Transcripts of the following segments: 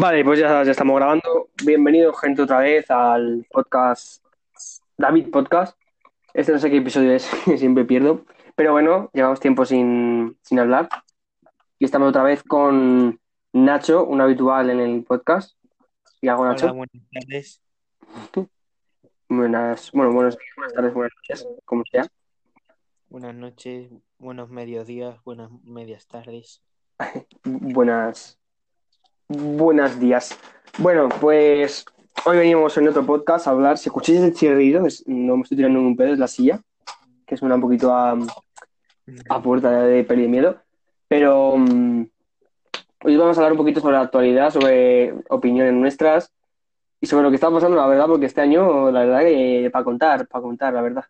Vale, pues ya, ya estamos grabando. Bienvenidos, gente, otra vez al podcast David Podcast. Este no sé qué episodio es, siempre pierdo. Pero bueno, llevamos tiempo sin, sin hablar. Y estamos otra vez con Nacho, un habitual en el podcast. ¿Y Nacho? Hola, buenas tardes. Buenas, bueno, buenos días, buenas tardes, buenas noches, como sea. Buenas noches, buenos mediodías, buenas medias tardes. Buenas, buenos días. Bueno, pues hoy venimos en otro podcast a hablar. Si escucháis el chirrido, no me estoy tirando un pedo, es la silla, que suena un poquito a, a puerta de peli de miedo. Pero mm, hoy vamos a hablar un poquito sobre la actualidad, sobre opiniones nuestras y sobre lo que está pasando, la verdad, porque este año, la verdad, que para contar, para contar, la verdad.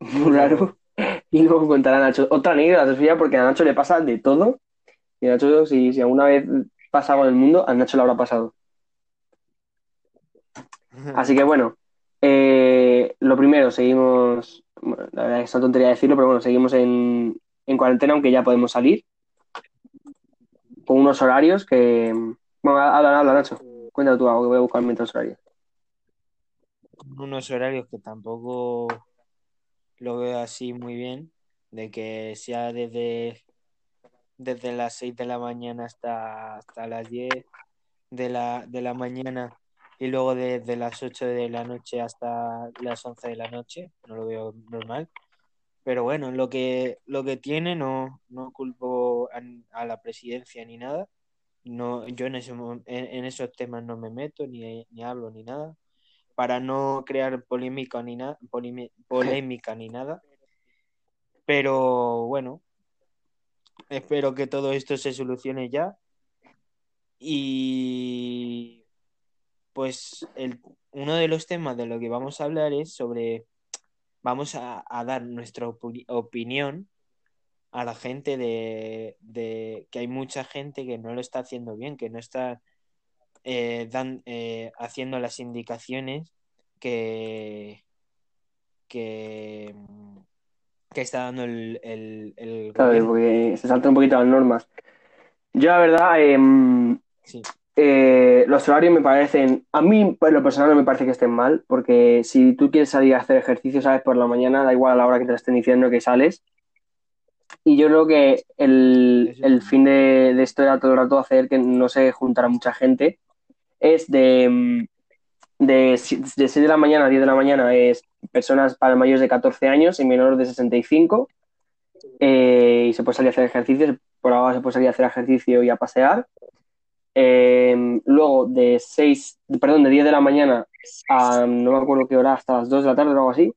Muy raro. Y luego contará Nacho otra anécdota suya, porque a Nacho le pasa de todo. Y Nacho, si, si alguna vez pasa algo en el mundo, a Nacho le habrá pasado. Así que bueno, eh, lo primero, seguimos, bueno, la verdad es una tontería decirlo, pero bueno, seguimos en, en cuarentena, aunque ya podemos salir, con unos horarios que... Bueno, habla, habla, Nacho. Cuéntame tú algo que voy a buscar mientras horarios. Unos horarios que tampoco lo veo así muy bien, de que sea desde, desde las 6 de la mañana hasta, hasta las 10 de la, de la mañana y luego desde las 8 de la noche hasta las 11 de la noche, no lo veo normal. Pero bueno, lo que, lo que tiene no, no culpo a, a la presidencia ni nada. No, yo en, ese, en, en esos temas no me meto, ni, ni hablo, ni nada, para no crear polémica ni, nada polémica ni nada. Pero bueno, espero que todo esto se solucione ya. Y pues el, uno de los temas de lo que vamos a hablar es sobre, vamos a, dar nuestra opi- opinión a la gente de, de que hay mucha gente que no lo está haciendo bien, que no está eh, eh, haciendo las indicaciones que, que, que está dando el, el, el Claro, porque se saltan un poquito las normas. Yo, la verdad, em, Sí. Eh, los horarios me parecen, a mí por lo personal no me parece que estén mal, porque si tú quieres salir a hacer ejercicio, sabes, por la mañana, da igual a la hora que te estén diciendo que sales. Y yo creo que el, el fin de, de esto era todo el rato hacer que no se juntara mucha gente. Es de, mm, de, de 6 de la mañana a 10 de la mañana es personas para mayores de 14 años y menores de 65. eh, y se puede salir a hacer ejercicio, por ahora se puede salir a hacer ejercicio y a pasear. Eh, luego de 6, perdón, de 10 de la mañana a no me acuerdo qué hora, hasta las 2 de la tarde o algo así,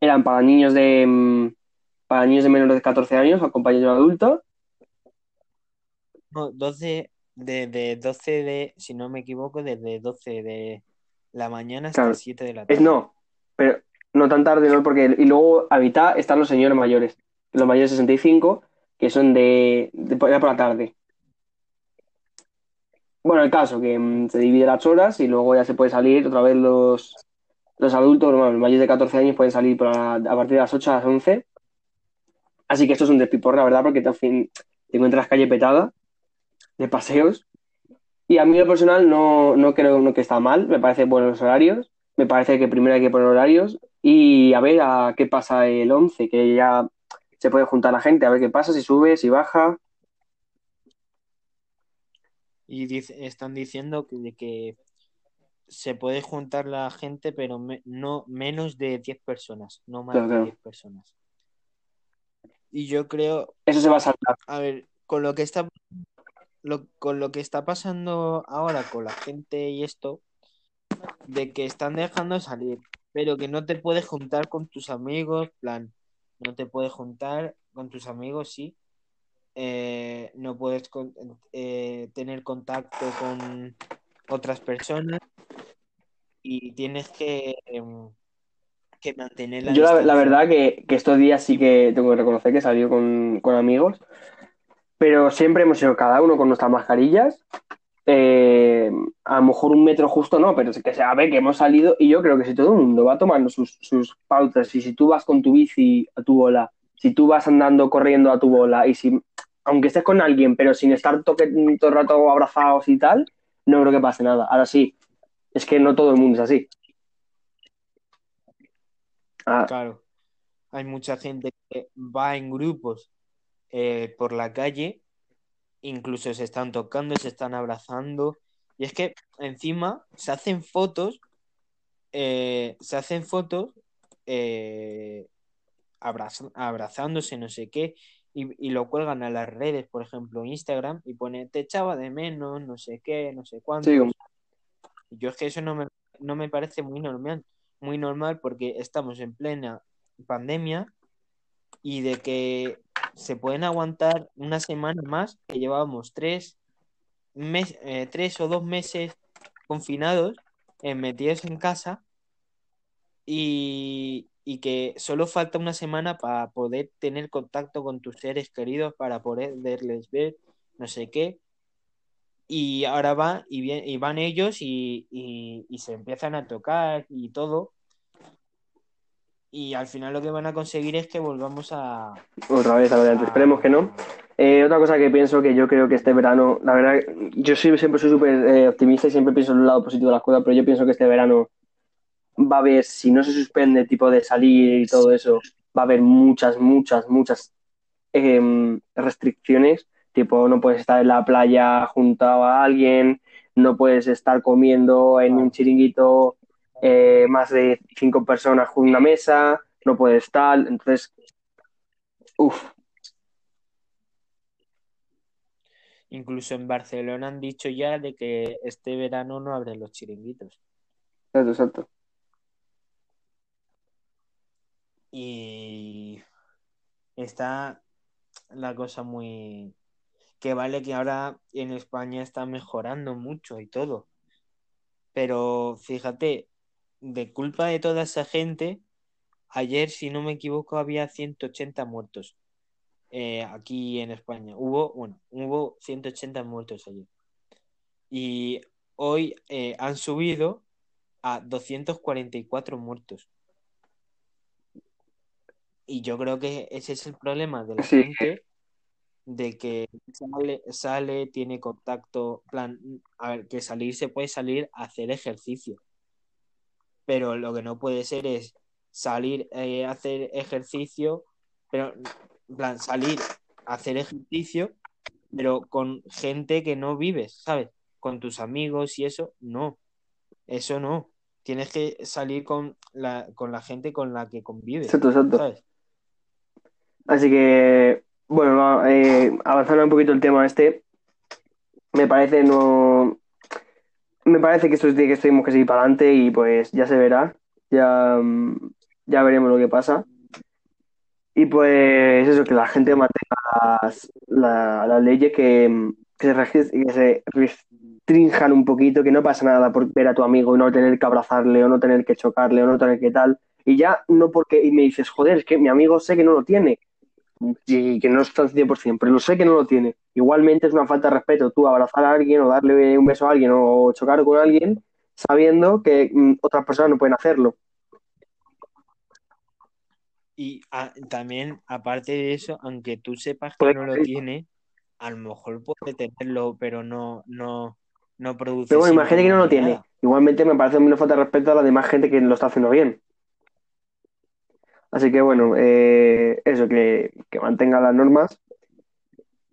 eran para niños de mm, para niños de menores de 14 años, acompañados de un adulto. No, 12 de, de 12 de, si no me equivoco, desde 12 de la mañana hasta Claro. 7 de la Es tarde. no, pero no tan tarde, no, porque y luego a mitad están los señores mayores, los mayores de 65, que son de, de por, la tarde. Bueno, el caso, que mm, se divide las horas y luego ya se puede salir otra vez los, los adultos, los mayores de 14 años pueden salir a partir de las 8 a las 11. Así que esto es un despiporre, la verdad, porque te, fin, te encuentras calle petada de paseos. Y a mí, lo personal, no, no creo que está mal. Me parece buenos horarios. Me parece que primero hay que poner horarios. Y a ver a qué pasa el 11, que ya se puede juntar la gente, a ver qué pasa, si sube, si baja. Y dice- están diciendo que, se puede juntar la gente, pero me- no menos de 10 personas, no más Claro, de claro. 10 personas. Y yo creo, Eso se va a saltar. a ver, con lo que está lo- con lo que está pasando ahora con la gente y esto, de que están dejando salir, pero que no te puedes juntar con tus amigos, plan, no te puedes juntar con tus amigos, sí. Eh, no puedes con- eh, tener contacto con otras personas y tienes que, em, que mantener la Yo la, verdad que, que estos días sí que tengo que reconocer que he salido con, con amigos, pero siempre hemos ido cada uno con nuestras mascarillas. Eh, a lo mejor un metro justo no, pero sí que se ve que hemos salido y yo creo que si todo el mundo va tomando sus, sus pautas y si tú vas con tu bici a tu bola, si tú vas andando corriendo a tu bola y si aunque estés con alguien, pero sin estar todo el rato abrazados y tal, no creo que pase nada. Ahora sí, es que no todo el mundo es así. Ah, Claro, hay mucha gente que va en grupos eh, por la calle, incluso se están tocando, se están abrazando, y es que encima se hacen fotos, eh, se hacen fotos eh, abraz- abrazándose, no sé qué, y, y lo cuelgan a las redes, por ejemplo, Instagram, y pone, te echaba de menos, no sé qué, no sé sí, Y Yo es que eso no me, no me parece muy normal, muy normal porque estamos en plena pandemia y de que se pueden aguantar una semana más, que llevábamos tres, mes- eh, tres o dos meses confinados, eh, metidos en casa y, y que solo falta una semana para poder tener contacto con tus seres queridos, para poderles ver, no sé qué. Y ahora va y, bien- y van ellos y- y se empiezan a tocar y todo. Y al final lo que van a conseguir es que volvamos a... otra vez a. Esperemos que no. Eh, otra cosa que pienso que yo creo que este verano, la verdad, yo soy, siempre soy súper eh, optimista y siempre pienso en el lado positivo de las cosas, pero yo pienso que este verano va a haber, si no se suspende tipo de salir y todo eso, va a haber muchas, muchas, muchas em, restricciones, tipo no puedes estar en la playa junto a alguien, no puedes estar comiendo en un chiringuito eh, más de cinco personas con una mesa, no puedes estar, entonces, uff, Incluso en Barcelona han dicho ya de que este verano no abren los chiringuitos. exacto, exacto. Y está la cosa muy... Que vale que ahora en España está mejorando mucho y todo. Pero fíjate, de culpa de toda esa gente, ayer, si no me equivoco, había 180 muertos eh, aquí en España. Hubo, bueno, hubo 180 muertos ayer. Y hoy eh, han subido a 244 muertos. Y yo creo que ese es el problema de la Sí. gente, de que sale, sale, tiene contacto, plan, a ver, que salir se puede salir a hacer ejercicio, pero lo que no puede ser es salir eh, a hacer ejercicio, pero, en plan, salir a hacer ejercicio, pero con gente que no vives, ¿sabes? Con tus amigos y eso, no, eso no. Tienes que salir con la, con la gente con la que convives, Exacto, exacto. ¿sabes? Así que, bueno, eh, avanzando un poquito el tema este, me parece no, me parece que esto es de que tenemos que seguir para adelante y pues ya se verá, ya, mm, ya veremos lo que pasa. Y pues eso, que la gente mantenga las, la- las leyes que, mm, se, que se restrinjan un poquito, que no pasa nada por ver a tu amigo y no tener que abrazarle o no tener que chocarle o no tener que tal. Y ya no porque, y me dices, joder, es que mi amigo sé que no lo tiene y que no está al 100%, pero lo sé que no lo tiene. Igualmente es una falta de respeto tú abrazar a alguien o darle un beso a alguien o chocar con alguien sabiendo que mm, otras personas no pueden hacerlo. Y ah, también, aparte de eso, aunque tú sepas que Puede no lo tiene, a lo mejor puede tenerlo, pero no, no, no produce Pero bueno, imagínate que no lo tiene. Igualmente me parece una falta de respeto a la demás gente que lo está haciendo bien. Así que bueno, eh, eso, que, que mantenga las normas.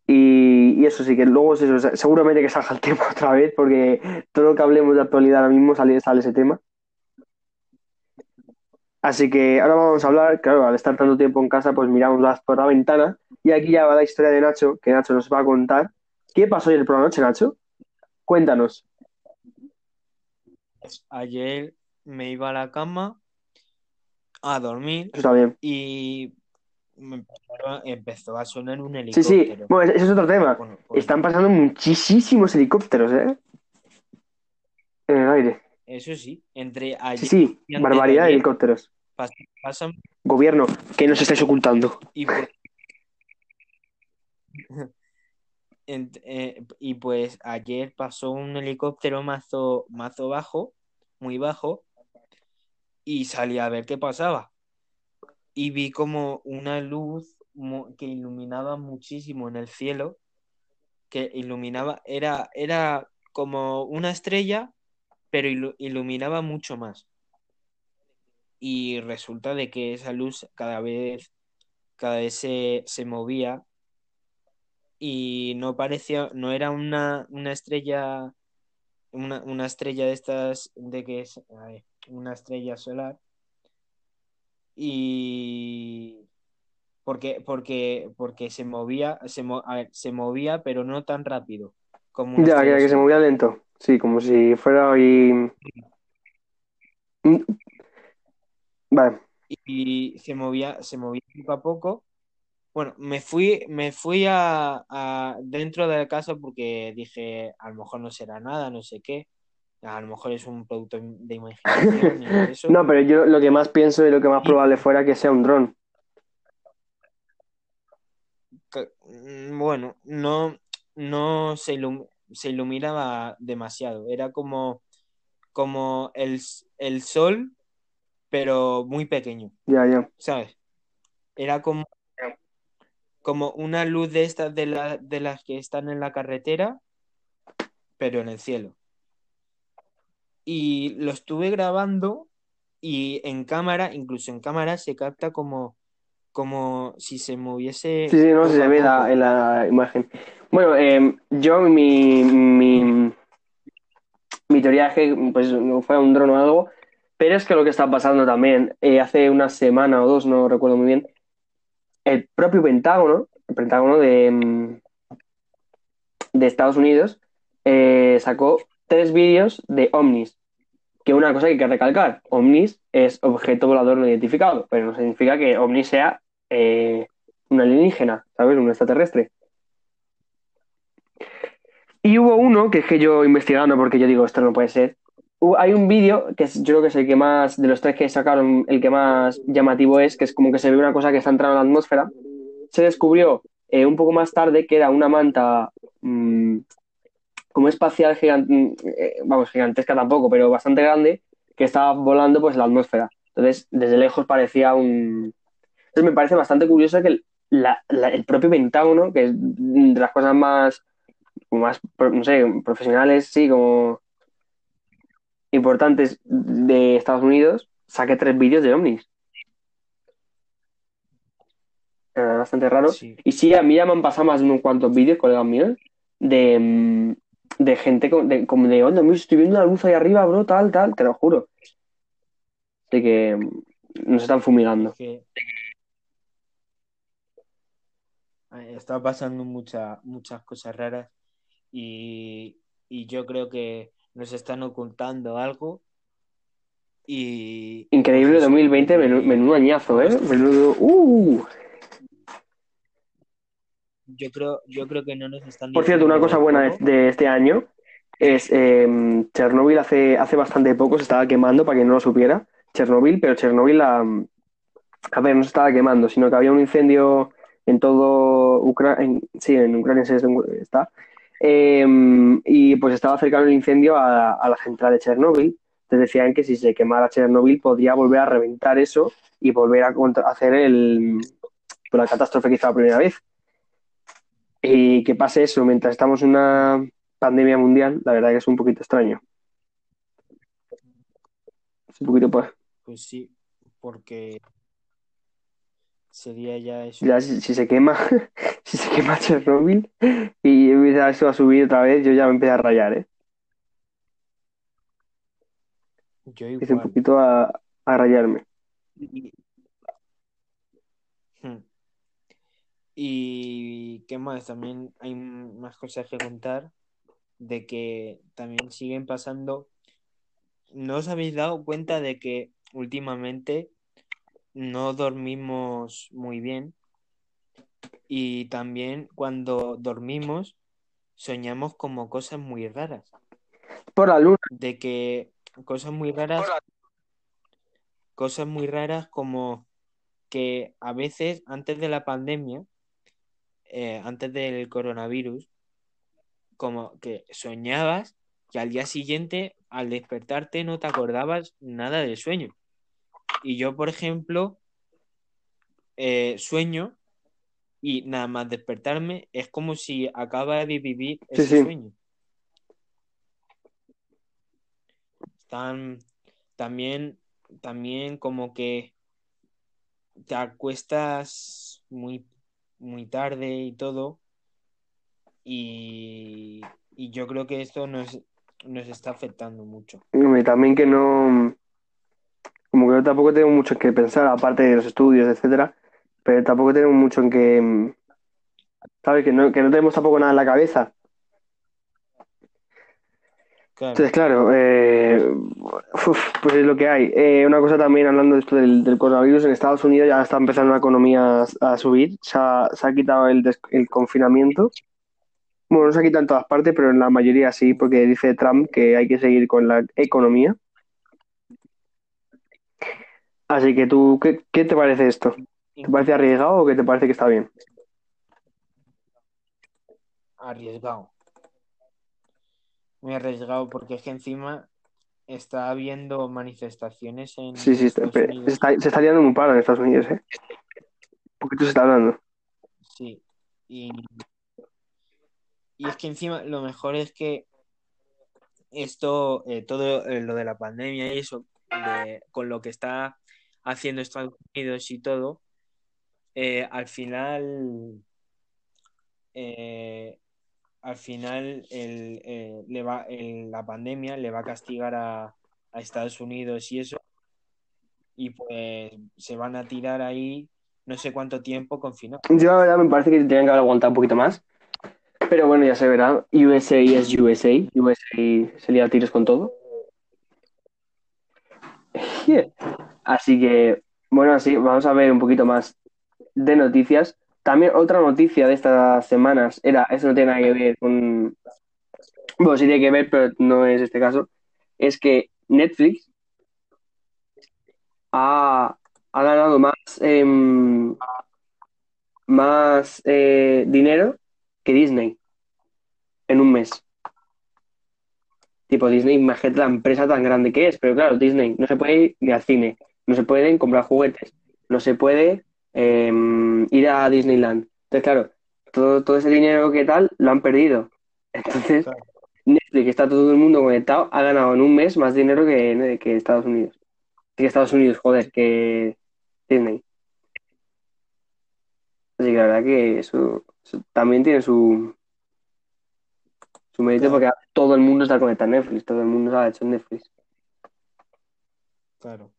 Y, eso sí, que luego es eso, se- seguramente que salga el tema otra vez, porque todo lo que hablemos de actualidad ahora mismo sale, sale ese tema. Así que ahora vamos a hablar, claro, al estar tanto tiempo en casa, pues miramos las- por la ventana. Y aquí ya va la historia de Nacho, que Nacho nos va a contar. ¿Qué pasó ayer por la noche, Nacho? Cuéntanos. Ayer me iba a la cama a dormir Eso está bien. y empezó a sonar un Sí, sí. helicóptero. Bueno, ese es otro tema. Bueno, Están pasando muchísimos helicópteros, ¿eh? En el aire. eso sí, entre Sí, ayer sí, antes barbaridad de helicópteros. pas- pasan Gobierno, que nos estáis ocultando. y pues, eh, y pues ayer pasó un helicóptero mazo, mazo bajo, muy bajo, y salí a ver qué pasaba. Y vi como una luz que iluminaba muchísimo en el cielo, que iluminaba, era, era como una estrella, pero ilu- iluminaba mucho más. Y resulta de que esa luz cada vez, cada vez se, se movía y no parecía, no era una, una estrella, una, una estrella de estas, de que es a ver, una estrella solar. Y porque, porque, porque se movía, se, mo- a ver, se movía, pero no tan rápido como una Ya, que, se movía lento. Sí, como si fuera. Mm, Vale. Y se movía, se movía poco a poco. Bueno, me fui, me fui a, a dentro de la casa porque dije, a lo mejor no será nada, no sé qué. A lo mejor es un producto de imaginación eso. No, pero yo lo que más pienso y lo que más probable fuera que sea un dron. mm, bueno, no, no se, ilum- se iluminaba demasiado. Era como, como el, el sol, pero muy pequeño, Ya, ya. ¿sabes? Era como, como una luz de estas de, la- de las que están en la carretera, pero en el cielo. Y lo estuve grabando y en cámara, incluso en cámara, se capta como, como si se moviese Sí, sí, no, se ve la, en la imagen. Bueno, eh, yo mi, mi, mi teoría es que pues, no fuera un dron o algo, pero es que lo que está pasando también, eh, hace una semana o dos, no recuerdo muy bien, el propio Pentágono, el Pentágono de, mm, de Estados Unidos, eh, sacó tres vídeos de ovnis. Que una cosa que hay que recalcar, ovnis es objeto volador no identificado, pero no significa que ovni sea eh, un alienígena, ¿sabes? Un extraterrestre. Y hubo uno que es que yo investigando, porque yo digo, esto no puede ser. Hay un vídeo que es- yo creo que es el que más, de los tres que sacaron, el que más llamativo es, que es como que se ve una cosa que está entrando en la atmósfera. Se descubrió eh, un poco más tarde que era una manta mm, como espacial gigante, vamos, gigantesca tampoco, pero bastante grande, que estaba volando pues la atmósfera. Entonces, desde lejos parecía un... Entonces me parece bastante curioso que el, la- la- el propio Pentágono, que es de las cosas más, más, no sé, profesionales, sí, como importantes de Estados Unidos, saque tres vídeos de ovnis. Eh, bastante raro. Sí. Y sí, a mí ya me han pasado más de unos cuantos vídeos, colegas míos, de, mm, de gente con- de, como de, onda, mira, estoy viendo una luz ahí arriba, bro, tal, tal, te lo juro. Así que mm, nos están fumigando. Que está pasando mucha- muchas cosas raras y, y yo creo que nos están ocultando algo y Increíble pues eso, 2020, menú- y- menudo añazo, ¿eh? Menudo. ¡Uh! Yo creo, yo creo que no nos están Por cierto, una cosa buena de, este año es eh, Chernóbil hace, hace bastante poco se estaba quemando, para quien no lo supiera, Chernóbil, pero Chernóbil, la, a ver, no se estaba quemando, sino que había un incendio en todo Ucrania, sí, en Ucrania se está, Eh, y pues estaba cercano el incendio a, a la central de Chernóbil. Entonces decían que si se quemara Chernóbil podría volver a reventar eso y volver a contra- hacer el, la catástrofe que hizo la primera vez. Y que pase eso mientras estamos en una pandemia mundial, la verdad que es un poquito extraño. Es un poquito, pues, Pues sí, porque sería ya eso. ya si, si se quema, si se quema Chernóbil y empieza eso a subir otra vez, yo ya me empiezo a rayar, ¿eh? Yo Empiezo un igual. poquito a, a rayarme. Y, Y qué más, también hay más cosas que contar de que también siguen pasando. ¿No os habéis dado cuenta de que últimamente no dormimos muy bien? Y también cuando dormimos soñamos como cosas muy raras. Por la luna, De que cosas muy raras, cosas muy raras como que a veces antes de la pandemia, eh, antes del coronavirus, como que soñabas que al día siguiente, al despertarte, no te acordabas nada del sueño. Y yo, por ejemplo, eh, sueño y nada más despertarme es como si acaba de vivir ese sí. sueño. Están también, también como que te acuestas muy, muy tarde y todo. Y, y yo creo que esto nos, nos está afectando mucho. Y también que no, como que yo tampoco tengo mucho en qué pensar, aparte de los estudios, etcétera, pero tampoco tengo mucho en que, ¿sabes? Que no, que no tenemos tampoco nada en la cabeza. Claro, Entonces, claro, eh, uf, pues es lo que hay. Eh, una cosa también, hablando de esto del, del coronavirus, en Estados Unidos ya está empezando la economía a, a subir, se ha, se ha quitado el, des- el confinamiento. Bueno, no se ha quitado en todas partes, pero en la mayoría sí, porque dice Trump que hay que seguir con la economía. Así que tú, ¿qué, qué te parece esto? ¿Te parece arriesgado o qué te parece que está bien? arriesgado. Muy arriesgado porque es que encima está habiendo manifestaciones en Sí, sí, está- se está, se está liando muy paro en Estados Unidos, ¿eh? ¿Por qué tú se está hablando? Sí, y, y es que encima lo mejor es que esto, eh, todo eh, lo de la pandemia y eso, de- con lo que está haciendo Estados Unidos y todo, eh, al final, eh, al final eh, le va, la pandemia le va a castigar a, Estados Unidos y eso, y pues se van a tirar ahí no sé cuánto tiempo confinados. Yo la verdad me parece que tenían que haber aguantado un poquito más. Pero bueno, ya se verá. USA es USA. USA se lía tiros con todo. Así que, bueno, así vamos a ver un poquito más de noticias. También otra noticia de estas semanas era, eso no tiene nada que ver con... Bueno, sí tiene que ver, pero no es este caso. Es que Netflix ha, ha ganado más, em, más eh, dinero que Disney en un mes. Tipo, Disney, imagínate la empresa tan grande que es, pero claro, Disney no se puede ir ni al cine, no se pueden comprar juguetes, no se puede eh, ir a Disneyland. Entonces, claro, todo, todo ese dinero que tal lo han perdido. Entonces, Claro. Netflix, que está todo el mundo conectado, ha ganado en un mes más dinero que, que Estados Unidos. Que Estados Unidos, joder, que Disney. Así que la verdad que eso, eso también tiene su, su mérito Claro. porque todo el mundo está conectado a Netflix, todo el mundo ha hecho Netflix. Claro,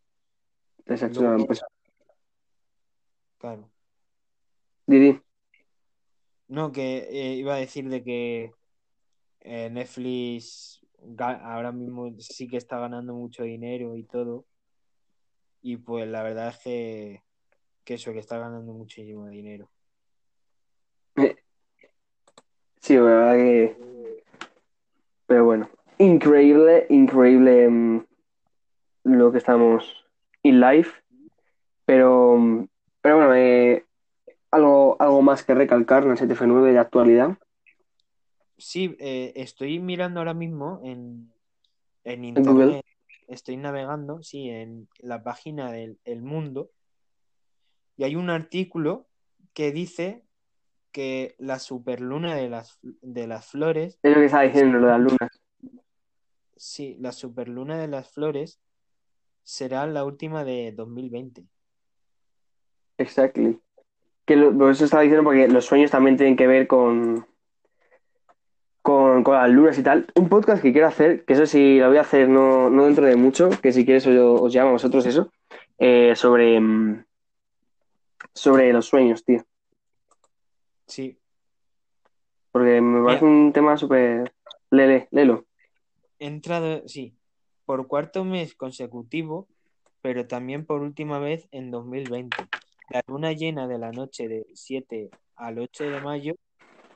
Entonces una empresa. Claro. Didi, No, que eh, iba a decir de que eh, Netflix ahora mismo sí que está ganando mucho dinero y todo. Y pues la verdad es que, que eso, que está ganando muchísimo dinero. sí, la verdad que. Pero bueno, increíble, increíble mm, lo que estamos in live. Pero, mm, pero bueno, eh, algo, algo más que recalcar en el 7F9 de actualidad. Sí, eh, estoy mirando ahora mismo en, en Google. internet, estoy navegando, sí, en la página del El Mundo, y hay un artículo que dice que la superluna de las, de las flores, Es lo que estaba diciendo, lo de las lunas. sí, la superluna de las flores será la última de 2020. Exactly. Que lo, por eso estaba diciendo porque los sueños también tienen que ver con, con, con las lunas y tal. Un podcast que quiero hacer, que eso sí lo voy a hacer no, no dentro de mucho, que si quieres os, os llamo a vosotros eso, eh, sobre, mm, sobre los sueños, tío. Sí, Porque me parece un tema súper... Lele, lelo. he entrado, sí, por cuarto mes consecutivo, pero también por última vez en 2020. La luna llena de la noche del 7 al 8 de mayo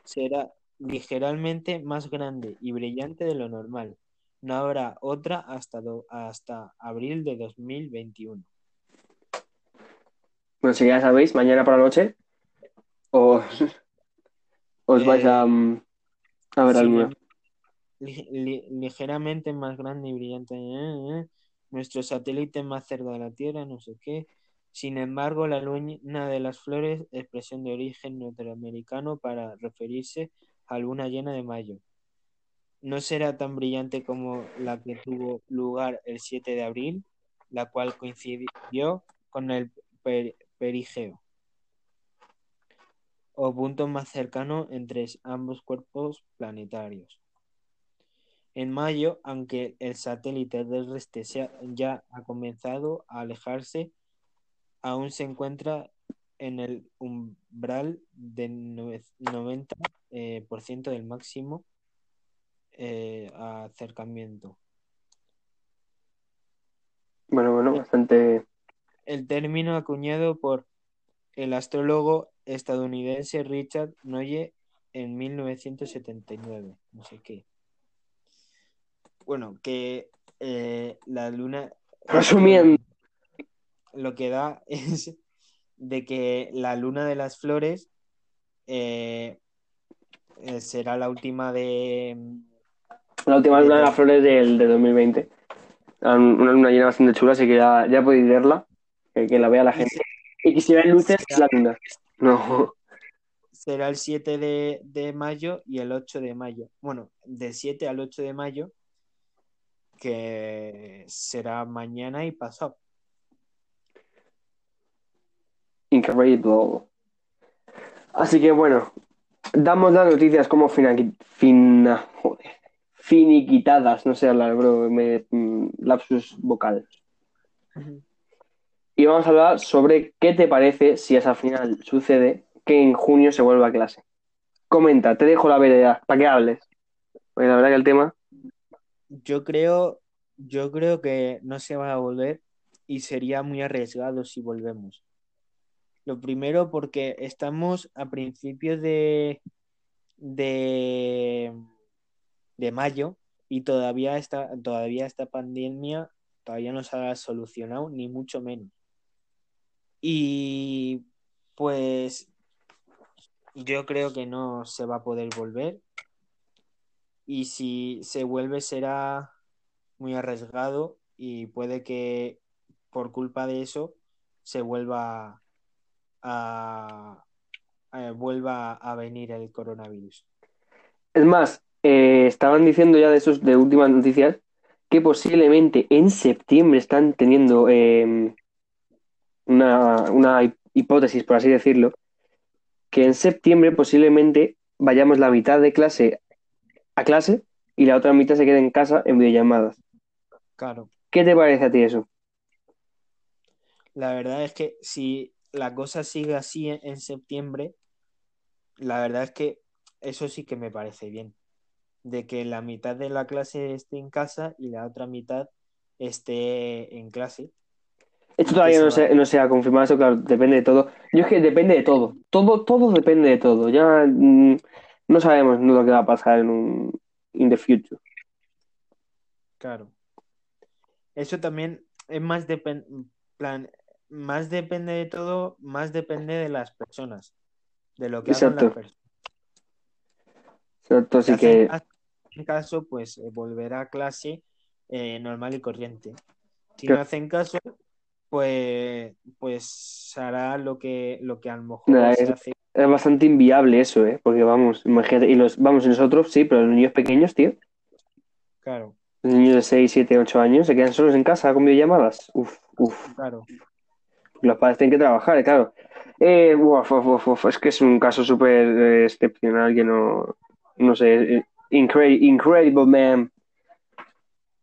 será ligeramente más grande y brillante de lo normal. No habrá otra hasta, do- hasta abril de 2021. Bueno, si ya sabéis, mañana por la noche os, os vais Eh, a, mm, a ver Sí, li- li- ligeramente más grande y brillante. eh, eh. Nuestro satélite más cerca de la Tierra, no sé qué. Sin embargo, la luna de las flores, expresión de origen norteamericano para referirse a luna llena de mayo, no será tan brillante como la que tuvo lugar el 7 de abril, la cual coincidió con el perigeo, o punto más cercano entre ambos cuerpos planetarios. En mayo, aunque el satélite terrestre ya ha comenzado a alejarse, aún se encuentra en el umbral del 90% eh, del máximo eh, acercamiento. Bueno, bueno, bastante. El término acuñado por el astrólogo estadounidense Richard Noye en 1979. No sé qué. Bueno, que eh, la luna. Resumiendo. Lo que da es de que la luna de las flores eh, será la última de la última luna de las flores del, de 2020. Una luna llena bastante chula, así que ya, ya podéis verla, que, la vea la gente. Y que si ven luces, es la luna. No. Será el 7 de, de mayo y el 8 de mayo. Bueno, del 7 al 8 de mayo, que será mañana y pasado. Así que bueno, damos las noticias como fina, fina, joder, finiquitadas, no sé hablar, bro, me, mm, lapsus vocal. Y vamos a hablar sobre qué te parece si es al final sucede que en junio se vuelva a clase. Comenta, te dejo la veredad para que hables. Porque la verdad que el tema. Yo creo, yo creo que no se va a volver y sería muy arriesgado si volvemos. Lo primero porque estamos a principios de, de mayo y todavía esta, todavía esta pandemia todavía no se ha solucionado, ni mucho menos. Y pues yo creo que no se va a poder volver. Y si se vuelve será muy arriesgado y puede que por culpa de eso se vuelva a, vuelva a venir el coronavirus. Es más, eh, estaban diciendo ya de esos de últimas noticias que posiblemente en septiembre están teniendo em, una, hipótesis, por así decirlo, que en septiembre posiblemente vayamos la mitad de clase a clase y la otra mitad se quede en casa en videollamadas. Claro. ¿Qué te parece a ti eso? La verdad es que si la cosa sigue así en septiembre, la verdad es que eso sí que me parece bien de que la mitad de la clase esté en casa y la otra mitad esté en clase. Esto todavía no se, no se, ha confirmado, eso claro, depende de todo. Yo es que depende de todo. Todo, todo depende de todo. Ya mm, no sabemos lo que va a pasar en un in the future. Claro. Eso también es más plan, más depende de todo, más depende de las personas, de lo que hagan las personas. Exacto, así que caso, pues eh, volverá a clase eh, normal y corriente. Si no hacen caso, pues, pues hará lo que, lo que a lo mejor es, hace. es, bastante inviable eso, ¿eh? Porque vamos, imagínate, y los, vamos, nosotros sí, pero los niños pequeños, tío. Claro. Los niños de 6, 7, 8 años se quedan solos en casa con videollamadas. Uf, uf. Claro. Los padres tienen que trabajar, claro. Eh, uf, uf, es que es un caso súper excepcional que no, no sé, incredible man.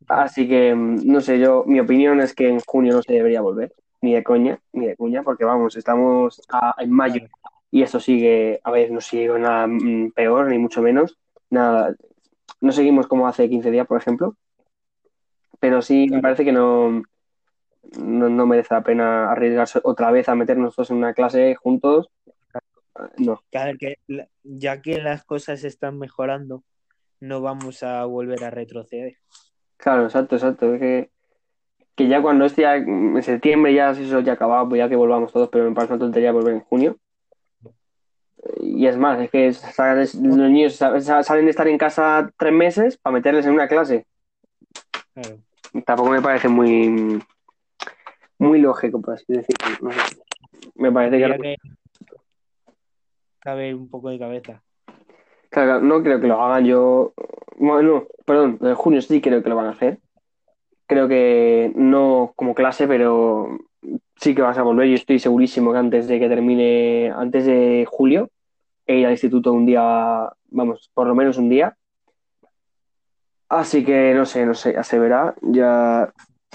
Así que, mm, no sé, yo, mi opinión es que en junio no se debería volver, ni de coña, ni de cuña, porque vamos, estamos en mayo. Y esto sigue, a ver, no sigue nada mm, peor, ni mucho menos, nada, no seguimos como hace 15 días, por ejemplo, pero sí me parece que no, no, merece la pena arriesgarse otra vez a meternos todos en una clase juntos. No. que ya que las cosas están mejorando, no vamos a volver a retroceder. Claro, exacto, exacto. que, que ya cuando esté en septiembre, ya si eso ya acabado, pues ya que volvamos todos, pero me parece una tontería volver en junio. Y es más, es que los niños salen de estar en casa tres meses para meterles en una clase. Tampoco me parece muy muy lógico, por así decirlo. No sé. Me parece que... Que caber un poco de cabeza. Claro, no creo que lo hagan yo. Bueno, no, perdón, en junio sí creo que lo van a hacer. Creo que no como clase, pero sí que vas a volver. Yo estoy segurísimo que antes de que termine, antes de julio, he ido al instituto un día, vamos, por lo menos un día. Así que no sé, no sé, ya se verá. Ya,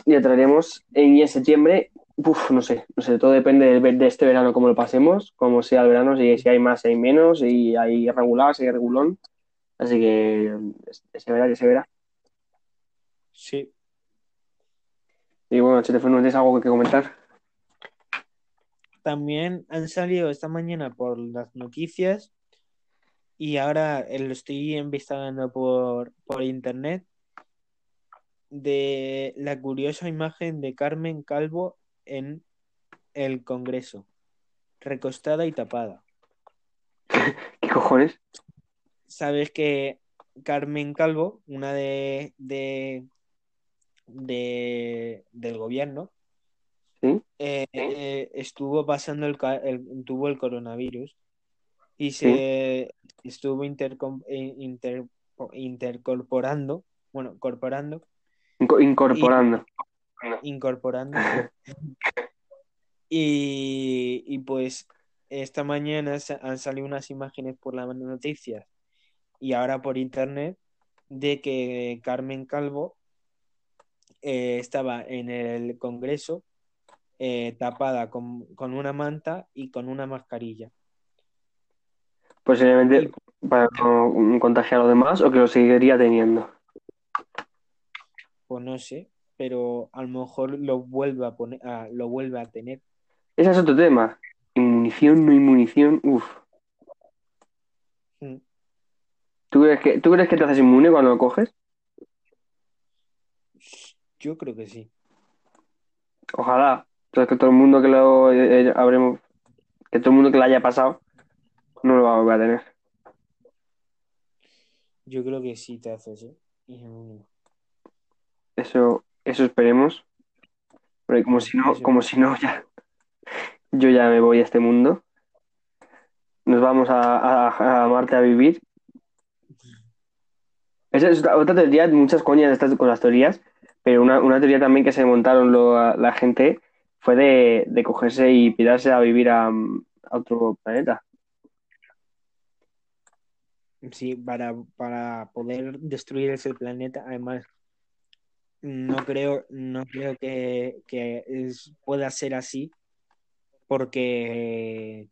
ya traeremos. Y en septiembre, uf, no sé, no sé, todo depende de, de este verano cómo lo pasemos, cómo sea el verano, si, si hay más, si hay menos, si hay regular, si hay regulón. Así que se verá, que se verá. Sí. Y bueno, Chetefón, ¿no tienes algo que comentar? También han salido esta mañana por las noticias y ahora lo estoy investigando por, por internet de la curiosa imagen de Carmen Calvo en el Congreso, recostada y tapada. ¿Qué cojones? Sabes que Carmen Calvo, una de, de, de- del gobierno, ¿Sí? eh, eh, estuvo pasando el, tuvo el coronavirus y se estuvo intercom- eh, inter- intercorporando, bueno, corporando, Incorporando. incorporando. Y, y pues esta mañana han salido unas imágenes por las noticias y ahora por internet de que Carmen Calvo eh, estaba en el Congreso eh, tapada con, con una manta y con una mascarilla. Posiblemente para no contagiar a los demás o que lo seguiría teniendo. Pues no sé, pero a lo mejor lo vuelve a poner, a- lo vuelve a tener. Ese es otro tema. Inmunición, no inmunición, uff. Mm. ¿Tú crees que, ¿Tú crees que te haces inmune cuando lo coges? Yo creo que sí. Ojalá. Entonces que todo el mundo que lo eh, eh, habremos, que todo el mundo que lo haya pasado no lo va a volver a tener. Yo creo que sí te haces, ¿eh? Eso, eso esperemos. Porque como si no, como si no, ya, yo ya me voy a este mundo. Nos vamos a, a- a Marte a vivir. Esa es otra teoría, muchas coñas de estas con las teorías, pero una, una teoría también que se montaron lo- la gente fue de, de cogerse y pirarse a vivir a, a otro planeta. Sí, para, para poder destruir ese planeta, además, no creo, no creo que, que es- pueda ser así, porque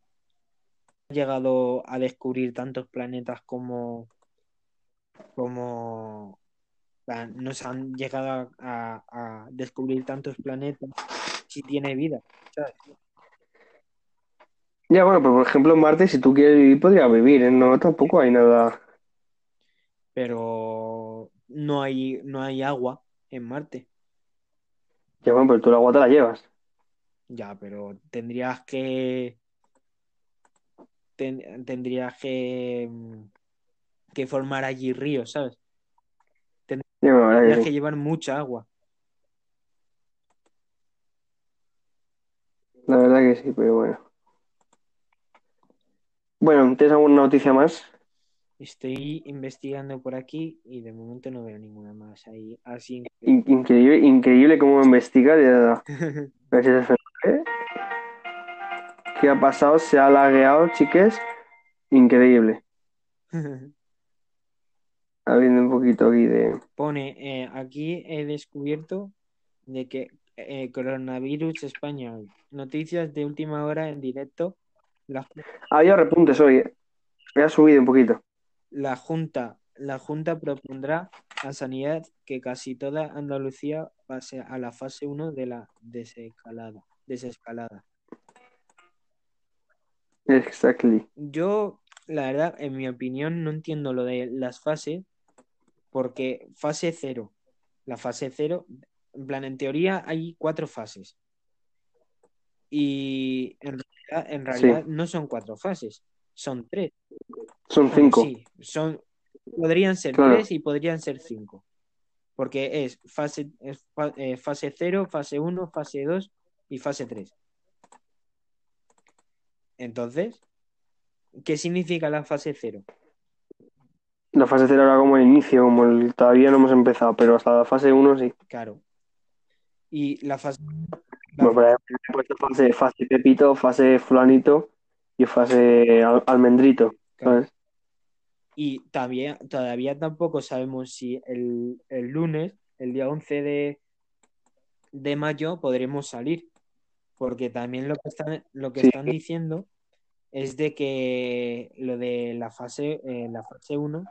ha llegado a descubrir tantos planetas como, como ah, nos han llegado a, a descubrir tantos planetas si tiene vida, ¿sabes? Ya, bueno, pero por ejemplo Marte, si tú quieres vivir, podrías vivir, ¿eh? No, tampoco hay nada. Pero no hay, no hay agua en Marte. Ya, bueno, pero tú la agua te la llevas. Ya, pero tendrías que ten- tendrías que mm, que formar allí ríos, ¿sabes? Bueno, Tendrías que llevar mucha agua. La verdad que sí, pero bueno. Bueno, ¿tienes alguna noticia más? Estoy investigando por aquí y de momento no veo ninguna más ahí. Así In- increíble, increíble cómo investiga. ya- Gracias, Fernando. ¿Qué ha pasado? Se ha lagueado, chiques. Increíble. Abriendo un poquito aquí de. Pone, eh, aquí he descubierto de que eh, coronavirus español. Noticias de última hora en directo. La, Había repuntes hoy, ¿eh? Me ha subido un poquito. La Junta, la Junta propondrá a Sanidad que casi toda Andalucía pase a la fase 1 de la desescalada. desescalada. Exactly. Yo, la verdad, en mi opinión, no entiendo lo de las fases, porque fase 0, la fase 0, en plan, en teoría hay cuatro fases. Y en realidad, en realidad no son cuatro fases, son tres. Son Bueno, cinco. sí, son, podrían ser Claro. tres y podrían ser cinco. Porque es fase, es fa- eh, fase 0, fase 1, fase 2 y fase 3. Entonces, ¿qué significa la fase 0? La fase 0 era como el inicio, como el todavía no hemos empezado, pero hasta la fase 1 sí. Claro. Y la fase... Bueno, por ahí he puesto fase, fase Pepito, fase Fulanito y fase al- Almendrito, Claro. ¿sabes? Y también, todavía tampoco sabemos si el, el lunes, el día 11 de, de mayo, podremos salir. Porque también lo que están, lo que Sí. están diciendo es de que lo de la fase, eh, la fase 1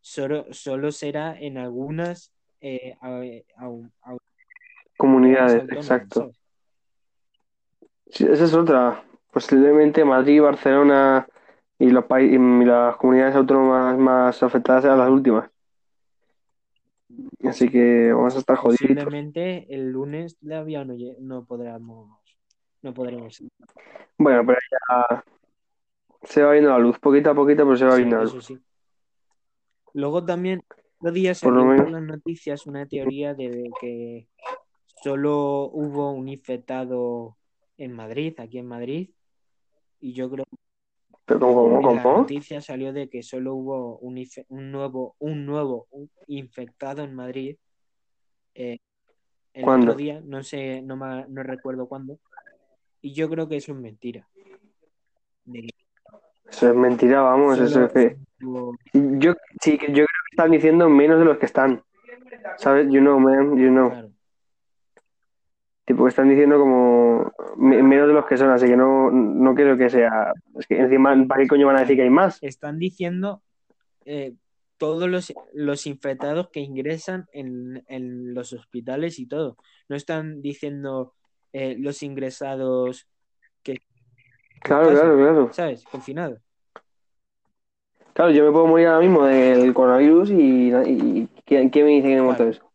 solo, solo será en algunas eh, Comunidades, exacto. esa es otra. Posiblemente Madrid, Barcelona y los países y las comunidades autónomas más afectadas sean las últimas. Así que vamos a estar jodidos. Posiblemente el lunes todavía no, no podremos, no podremos. Bueno, pero ya se va viendo la luz, poquito a poquito, pero se va Sí, viendo la luz. sí. Luego también, otro día por menos. las noticias una teoría de que solo hubo un infectado en Madrid, aquí en Madrid, y yo creo Pero ¿cómo, cómo, en la noticia salió de que solo hubo un, un nuevo, un nuevo un infectado en Madrid eh, el ¿Cuándo? otro día, no sé, no, ma- no recuerdo cuándo, y yo creo que eso es mentira. De que Eso es mentira, vamos, eso solo es que... hubo- Yo sí, que yo creo que están diciendo menos de los que están. ¿Sabes? You know, man, you know. claro. Tipo, que están diciendo como me- menos de los que son, así que no, no creo que sea. Es que encima, ¿para qué coño van a decir que hay más? están diciendo eh, todos los, los infectados que ingresan en, en los hospitales y todo. No están diciendo eh, los ingresados que Claro, claro, claro. ¿sabes? Confinados. Claro, yo me puedo morir ahora mismo del coronavirus y, y ¿quién, quién me dice que no he muerto de Claro. eso?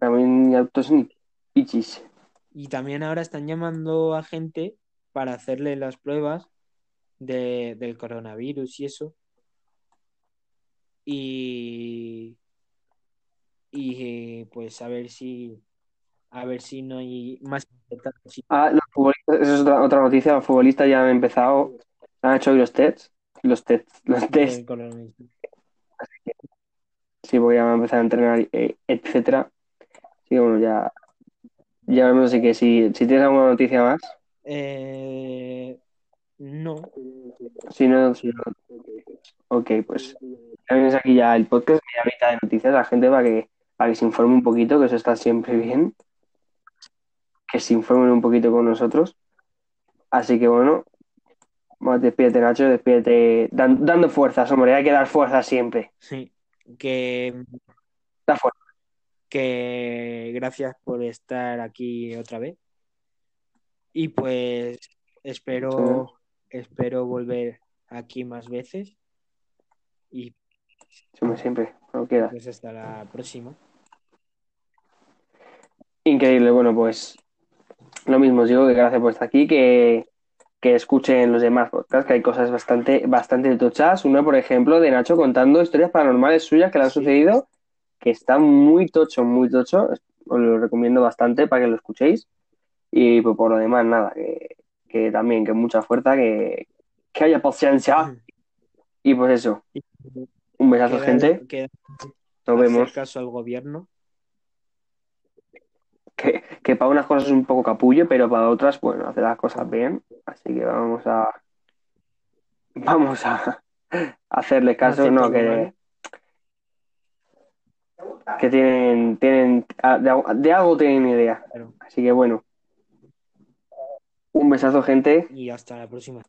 A mí ni autos ni pichis. Y también ahora están llamando a gente para hacerle las pruebas de, del coronavirus y eso. Y, y pues a ver si a ver si no hay más. Ah, los futbolistas, esa es otra, otra noticia. Los futbolistas ya han empezado, han hecho hoy los tests. Los tests, los tests. Sí, porque ya van a empezar a entrenar, eh, etcétera. Así que bueno, ya, ya no sé qué. Si, si tienes alguna noticia más, Eh, no, si no, si no, ok, pues tienes aquí ya el podcast, media horita de noticias, la gente para que, para que se informe un poquito, que eso está siempre bien. Que se informen un poquito con nosotros. Así que bueno, bueno, despídete, Nacho, despídete dan- dando fuerzas, hombre, hay que dar fuerzas siempre. sí, que, Da fuerza. Que gracias por estar aquí otra vez. Y pues espero, espero volver aquí más veces. Y Siempre, siempre, cuando quieras. pues hasta la próxima. Increíble, bueno, pues lo mismo os digo que gracias por estar aquí, que, que escuchen los demás podcasts, que hay cosas bastante, bastante tochas. Una, por ejemplo, de Nacho contando historias paranormales suyas que le han Sí. sucedido, que está muy tocho, muy tocho. Os lo recomiendo bastante para que lo escuchéis. Y pues, por lo demás, nada, que, que también, que mucha fuerza, que, que haya paciencia. Y pues eso, un besazo, Queda- gente. queda Nos vemos. caso al gobierno. que, que para unas cosas es un poco capullo, pero para otras, bueno, hace las cosas bien. Así que vamos a. Vamos a hacerle caso, no, todo que, mal. Que tienen, tienen de, algo- de algo tienen idea. Claro. Así que bueno, un besazo, gente. Y hasta la próxima.